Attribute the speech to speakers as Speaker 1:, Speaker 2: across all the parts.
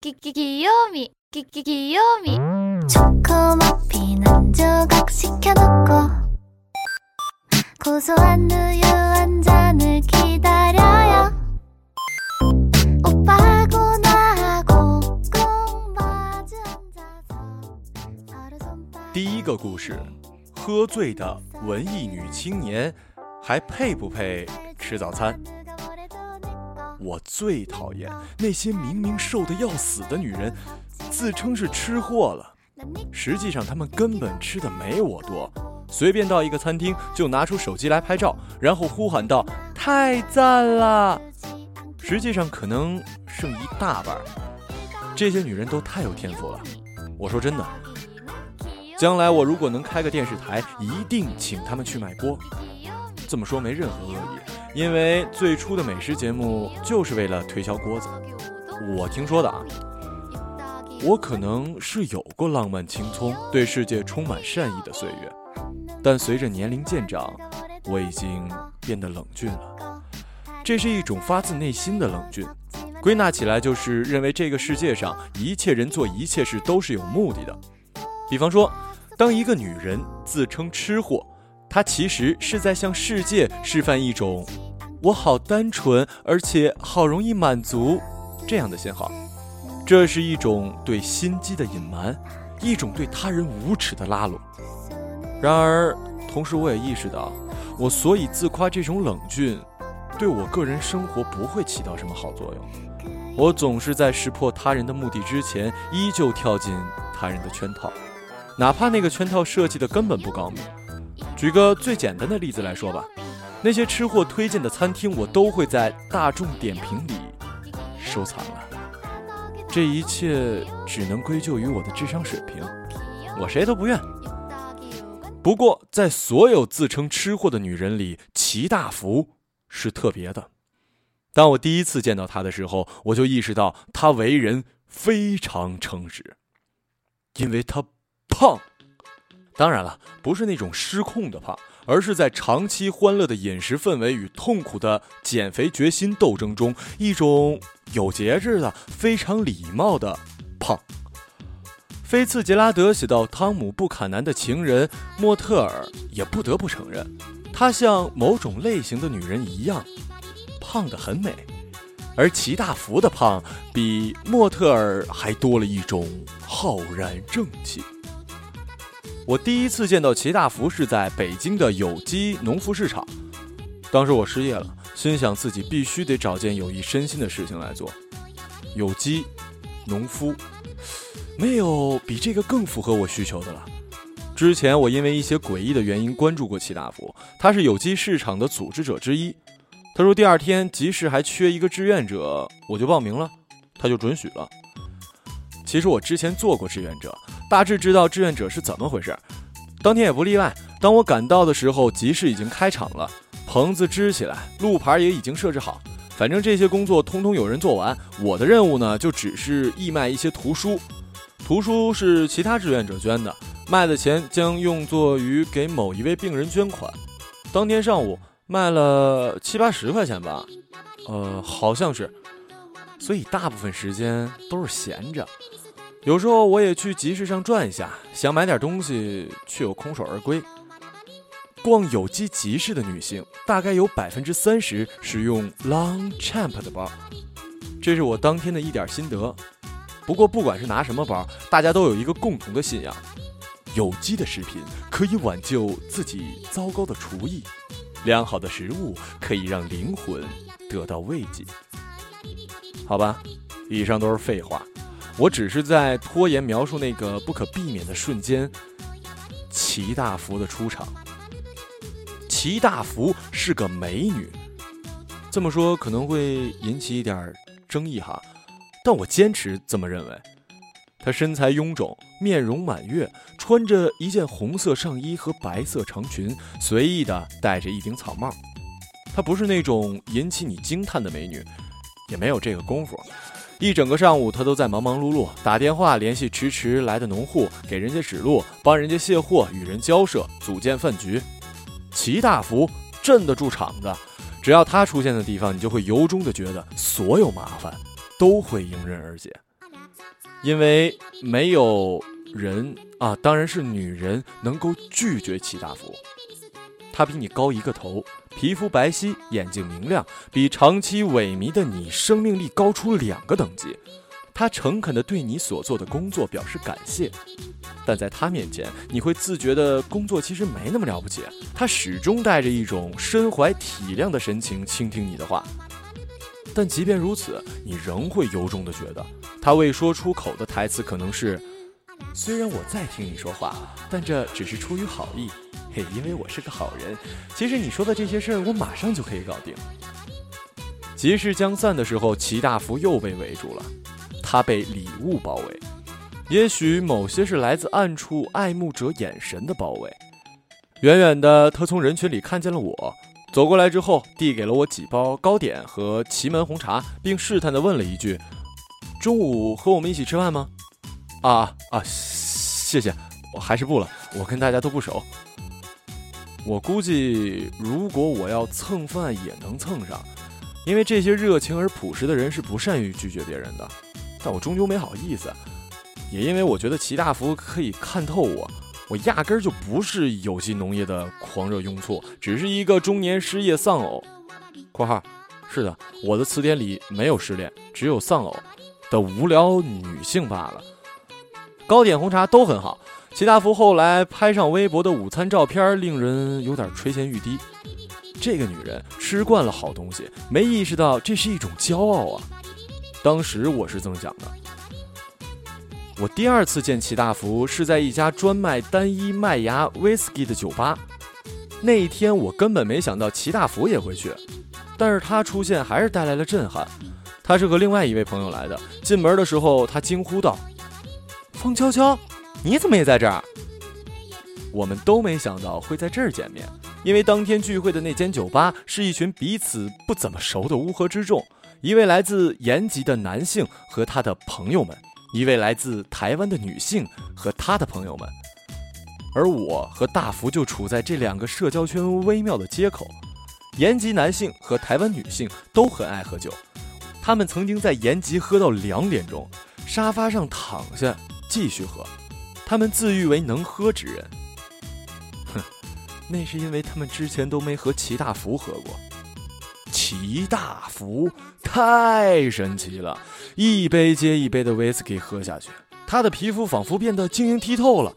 Speaker 1: 귀귀귀요미 귀귀귀요미
Speaker 2: 초코머피는 조각 시켜놓고 고소한 우유 한 잔을 기다려요 오빠하고 나하고 꼭 마주 앉아서 서로 손발
Speaker 3: 第一个故事，喝醉的文艺女青年还配不配吃早餐？ 我最讨厌那些明明瘦得要死的女人，自称是吃货了，实际上她们根本吃的没我多。随便到一个餐厅就拿出手机来拍照，然后呼喊道：“太赞了！”实际上可能剩一大半。这些女人都太有天赋了。我说真的，将来我如果能开个电视台，一定请她们去卖锅。这么说没任何恶意，因为最初的美食节目就是为了推销锅子。我听说的啊，我可能是有过浪漫青葱、对世界充满善意的岁月，但随着年龄渐长，我已经变得冷峻了。这是一种发自内心的冷峻，归纳起来就是认为这个世界上一切人做一切事都是有目的的。比方说，当一个女人自称吃货。她其实是在向世界示范一种“我好单纯，而且好容易满足”这样的信号。这是一种对心机的隐瞒，一种对他人无耻的拉拢。然而，同时我也意识到，我所以自夸这种冷峻，对我个人生活不会起到什么好作用。我总是在识破他人的目的之前，依旧跳进他人的圈套，哪怕那个圈套设计的根本不高明。举个最简单的例子来说吧，那些吃货推荐的餐厅，我都会在大众点评里收藏了。这一切只能归咎于我的智商水平，我谁都不怨。不过，在所有自称吃货的女人里，齐大福是特别的。当我第一次见到她的时候，我就意识到她为人非常诚实，因为她胖。当然了，不是那种失控的胖，而是在长期欢乐的饮食氛围与痛苦的减肥决心斗争中，一种有节制的、非常礼貌的胖。菲茨杰拉德写到汤姆·布坎南的情人莫特尔，也不得不承认，她像某种类型的女人一样，胖得很美。而齐大福的胖，比莫特尔还多了一种浩然正气。我第一次见到齐大福是在北京的有机农夫市场，当时我失业了，心想自己必须得找件有益身心的事情来做。有机农夫，没有比这个更符合我需求的了。之前我因为一些诡异的原因关注过齐大福，他是有机市场的组织者之一。他说第二天集市还缺一个志愿者，我就报名了，他就准许了。其实我之前做过志愿者。大致知道志愿者是怎么回事，当天也不例外。当我赶到的时候，集市已经开场了，棚子支起来，路牌也已经设置好。反正这些工作通通有人做完，我的任务呢，就只是义卖一些图书。图书是其他志愿者捐的，卖的钱将用作于给某一位病人捐款。当天上午卖了七八十块钱吧，呃，好像是。所以大部分时间都是闲着。有时候我也去集市上转一下，想买点东西，却又空手而归。逛有机集市的女性，大概有百分之三十使用 Longchamp 的包，这是我当天的一点心得。不过不管是拿什么包，大家都有一个共同的信仰：有机的食品可以挽救自己糟糕的厨艺，良好的食物可以让灵魂得到慰藉。好吧，以上都是废话。我只是在拖延描述那个不可避免的瞬间，齐大福的出场。齐大福是个美女，这么说可能会引起一点争议哈，但我坚持这么认为。她身材臃肿，面容满月，穿着一件红色上衣和白色长裙，随意的戴着一顶草帽。她不是那种引起你惊叹的美女，也没有这个功夫。一整个上午，他都在忙忙碌碌，打电话联系迟迟来的农户，给人家指路，帮人家卸货，与人交涉，组建饭局。齐大福镇得住场子，只要他出现的地方，你就会由衷的觉得所有麻烦都会迎刃而解。因为没有人啊，当然是女人能够拒绝齐大福。他比你高一个头，皮肤白皙，眼睛明亮，比长期萎靡的你生命力高出两个等级。他诚恳地对你所做的工作表示感谢，但在他面前，你会自觉的工作其实没那么了不起。他始终带着一种身怀体谅的神情倾听你的话，但即便如此，你仍会由衷地觉得，他未说出口的台词可能是：“虽然我在听你说话，但这只是出于好意，嘿，因为我是个好人。其实你说的这些事儿，我马上就可以搞定。”集市将散的时候，齐大福又被围住了。他被礼物包围，也许某些是来自暗处爱慕者眼神的包围。远远的，他从人群里看见了我，走过来之后，递给了我几包糕点和祁门红茶，并试探地问了一句：“中午和我们一起吃饭吗？”“啊啊，谢谢，我还是不了，我跟大家都不熟。”我估计，如果我要蹭饭，也能蹭上，因为这些热情而朴实的人是不善于拒绝别人的。但我终究没好意思，也因为我觉得齐大福可以看透我，我压根儿就不是有机农业的狂热拥簇，只是一个中年失业丧偶（括号是的，我的词典里没有失恋，只有丧偶）的无聊女性罢了。糕点红茶都很好，齐大福后来拍上微博的午餐照片令人有点垂涎欲滴。这个女人吃惯了好东西，没意识到这是一种骄傲啊。当时我是这么想的。我第二次见齐大福是在一家专卖单一麦芽威士忌的酒吧。那一天我根本没想到齐大福也会去，但是他出现还是带来了震撼。他是和另外一位朋友来的。进门的时候，他惊呼道：“风悄悄，你怎么也在这儿？”我们都没想到会在这儿见面，因为当天聚会的那间酒吧是一群彼此不怎么熟的乌合之众。一位来自延吉的男性和他的朋友们，一位来自台湾的女性和她的朋友们，而我和大福就处在这两个社交圈微妙的接口。延吉男性和台湾女性都很爱喝酒，他们曾经在延吉喝到两点钟，沙发上躺下继续喝。他们自誉为能喝之人，哼，那是因为他们之前都没和齐大福喝过。齐大福太神奇了，一杯接一杯的威士忌喝下去，他的皮肤仿佛变得晶莹剔透了，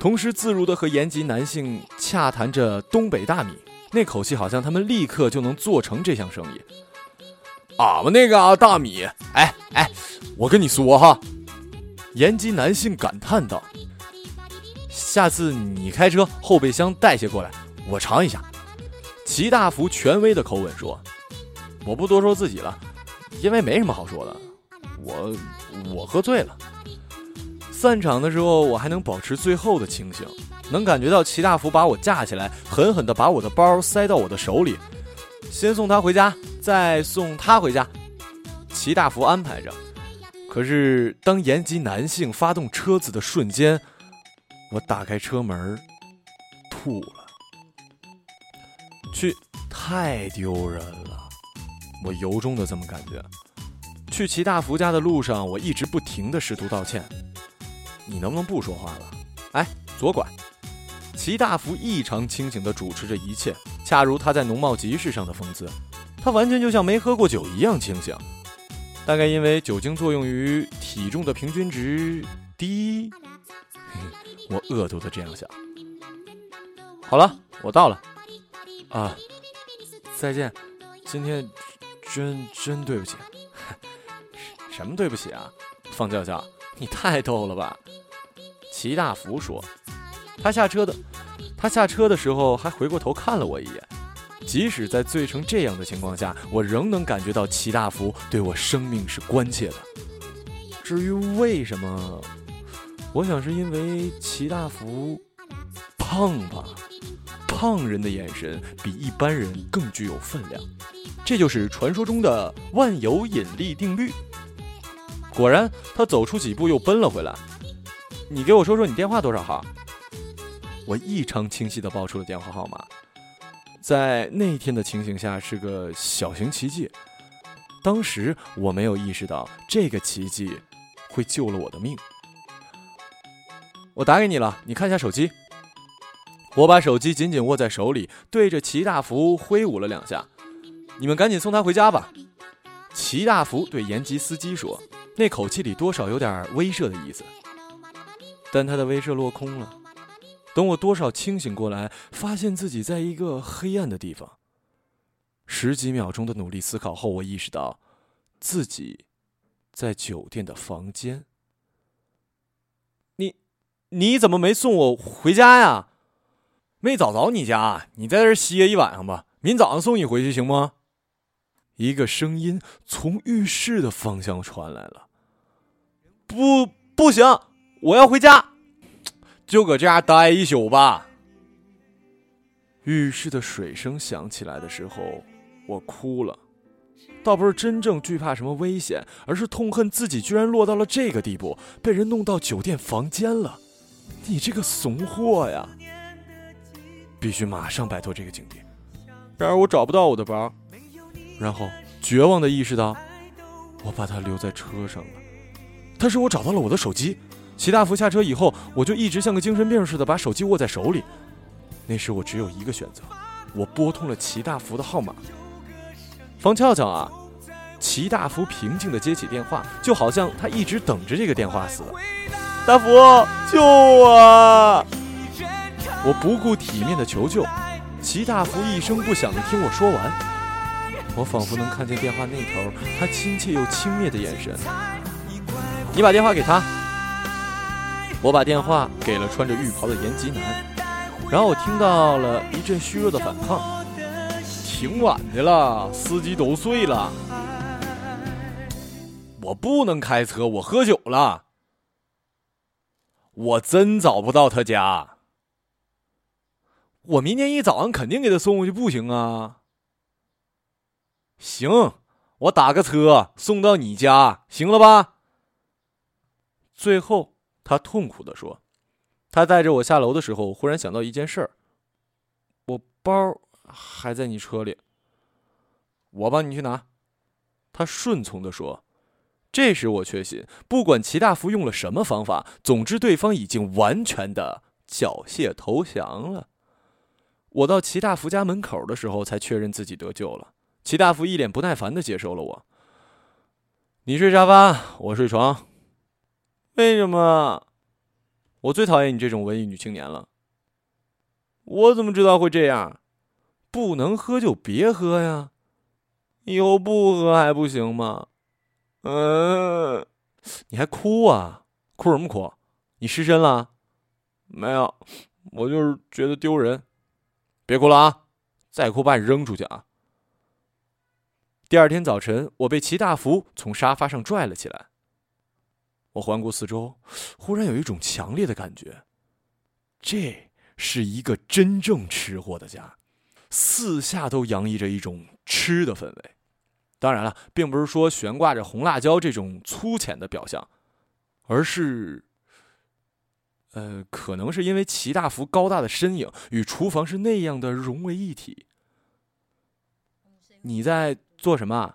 Speaker 3: 同时自如的和延吉男性洽谈着东北大米，那口气好像他们立刻就能做成这项生意。俺们那个大米，哎哎，我跟你说哈，延吉男性感叹道：“下次你开车后备箱带些过来，我尝一下。”齐大福权威的口吻说：“我不多说自己了，因为没什么好说的。我我喝醉了。散场的时候，我还能保持最后的清醒，能感觉到齐大福把我架起来，狠狠地把我的包塞到我的手里，先送他回家，再送他回家。齐大福安排着。可是当延吉男性发动车子的瞬间，我打开车门，吐了。”去太丢人了，我由衷的这么感觉。去齐大福家的路上，我一直不停的试图道歉。你能不能不说话了？哎，左拐。齐大福异常清醒的主持着一切，恰如他在农贸集市上的风姿。他完全就像没喝过酒一样清醒。大概因为酒精作用于体重的平均值低，我恶毒的这样想。好了，我到了。啊，再见，今天真真对不起，什么对不起啊？方教教，你太逗了吧？齐大福说，他下车的，他下车的时候还回过头看了我一眼。即使在醉成这样的情况下，我仍能感觉到齐大福对我生命是关切的。至于为什么，我想是因为齐大福胖吧。胖人的眼神比一般人更具有分量，这就是传说中的万有引力定律。果然，他走出几步又奔了回来。你给我说说你电话多少号？我异常清晰地报出了电话号码。在那天的情形下是个小型奇迹。当时我没有意识到这个奇迹会救了我的命。我打给你了，你看一下手机。我把手机紧紧握在手里，对着齐大福挥舞了两下。你们赶紧送他回家吧。齐大福对延吉司机说，那口气里多少有点威慑的意思。但他的威慑落空了。等我多少清醒过来，发现自己在一个黑暗的地方。十几秒钟的努力思考后，我意识到，自己在酒店的房间。你，你怎么没送我回家呀？没找着你家，你在这歇一晚上吧，明早上送你回去行吗？一个声音从浴室的方向传来了。不，不行，我要回家，就搁这样待一宿吧。浴室的水声响起来的时候，我哭了，倒不是真正惧怕什么危险，而是痛恨自己居然落到了这个地步，被人弄到酒店房间了。你这个怂货呀！必须马上摆脱这个境地。然而我找不到我的包。然后绝望的意识到，我把它留在车上了。但是我找到了我的手机。齐大福下车以后，我就一直像个精神病似的把手机握在手里。那时我只有一个选择，我拨通了齐大福的号码。方俏俏啊！齐大福平静的接起电话，就好像他一直等着这个电话似的。大福，救我！我不顾体面的求救。齐大福一声不响的听我说完。我仿佛能看见电话那头他亲切又轻蔑的眼神。你把电话给他。我把电话给了穿着浴袍的延吉男，然后我听到了一阵虚弱的反抗。挺晚的了，司机都睡了。我不能开车，我喝酒了。我真找不到他家。我明天一早上肯定给他送过去，不行啊。行，我打个车送到你家，行了吧？最后，他痛苦的说：“他带着我下楼的时候，忽然想到一件事儿，我包还在你车里，我帮你去拿。”他顺从的说。这时我确信，不管齐大福用了什么方法，总之对方已经完全的缴械投降了。我到齐大福家门口的时候，才确认自己得救了。齐大福一脸不耐烦的接受了我。你睡沙发，我睡床。为什么？我最讨厌你这种文艺女青年了。我怎么知道会这样？不能喝就别喝呀，以后不喝还不行吗？嗯，你还哭啊？哭什么哭？你失身了？没有，我就是觉得丢人。别哭了啊！再哭把你扔出去啊！第二天早晨，我被齐大福从沙发上拽了起来。我环顾四周，忽然有一种强烈的感觉，这是一个真正吃货的家，四下都洋溢着一种吃的氛围。当然了，并不是说悬挂着红辣椒这种粗浅的表象，而是，呃，可能是因为齐大福高大的身影与厨房是那样的融为一体。你在？做什么？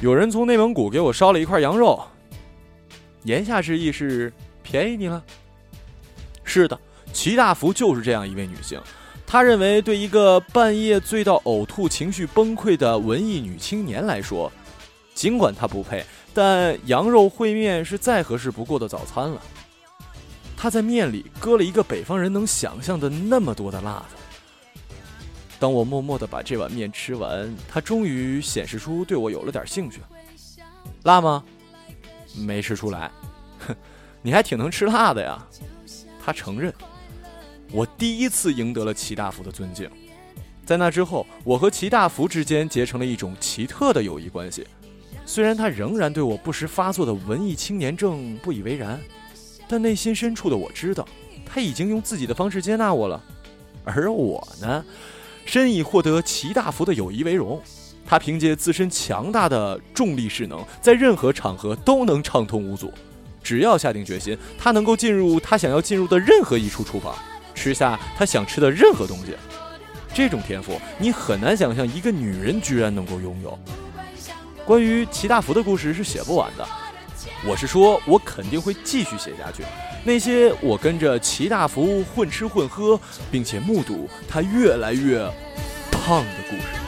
Speaker 3: 有人从内蒙古给我捎了一块羊肉，言下之意是便宜你了。是的，齐大福就是这样一位女性。她认为，对一个半夜醉到呕吐、情绪崩溃的文艺女青年来说，尽管她不配，但羊肉烩面是再合适不过的早餐了。她在面里搁了一个北方人能想象的那么多的辣子。当我默默的把这碗面吃完，他终于显示出对我有了点兴趣。辣吗？没吃出来。哼，你还挺能吃辣的呀。他承认。我第一次赢得了齐大福的尊敬。在那之后，我和齐大福之间结成了一种奇特的友谊关系。虽然他仍然对我不时发作的文艺青年症不以为然，但内心深处的我知道，他已经用自己的方式接纳我了。而我呢？深以获得齐大福的友谊为荣，他凭借自身强大的重力势能，在任何场合都能畅通无阻。只要下定决心，他能够进入他想要进入的任何一处厨房，吃下他想吃的任何东西。这种天赋，你很难想象一个女人居然能够拥有。关于齐大福的故事是写不完的，我是说，我肯定会继续写下去。那些我跟着齐大福混吃混喝，并且目睹他越来越胖的故事。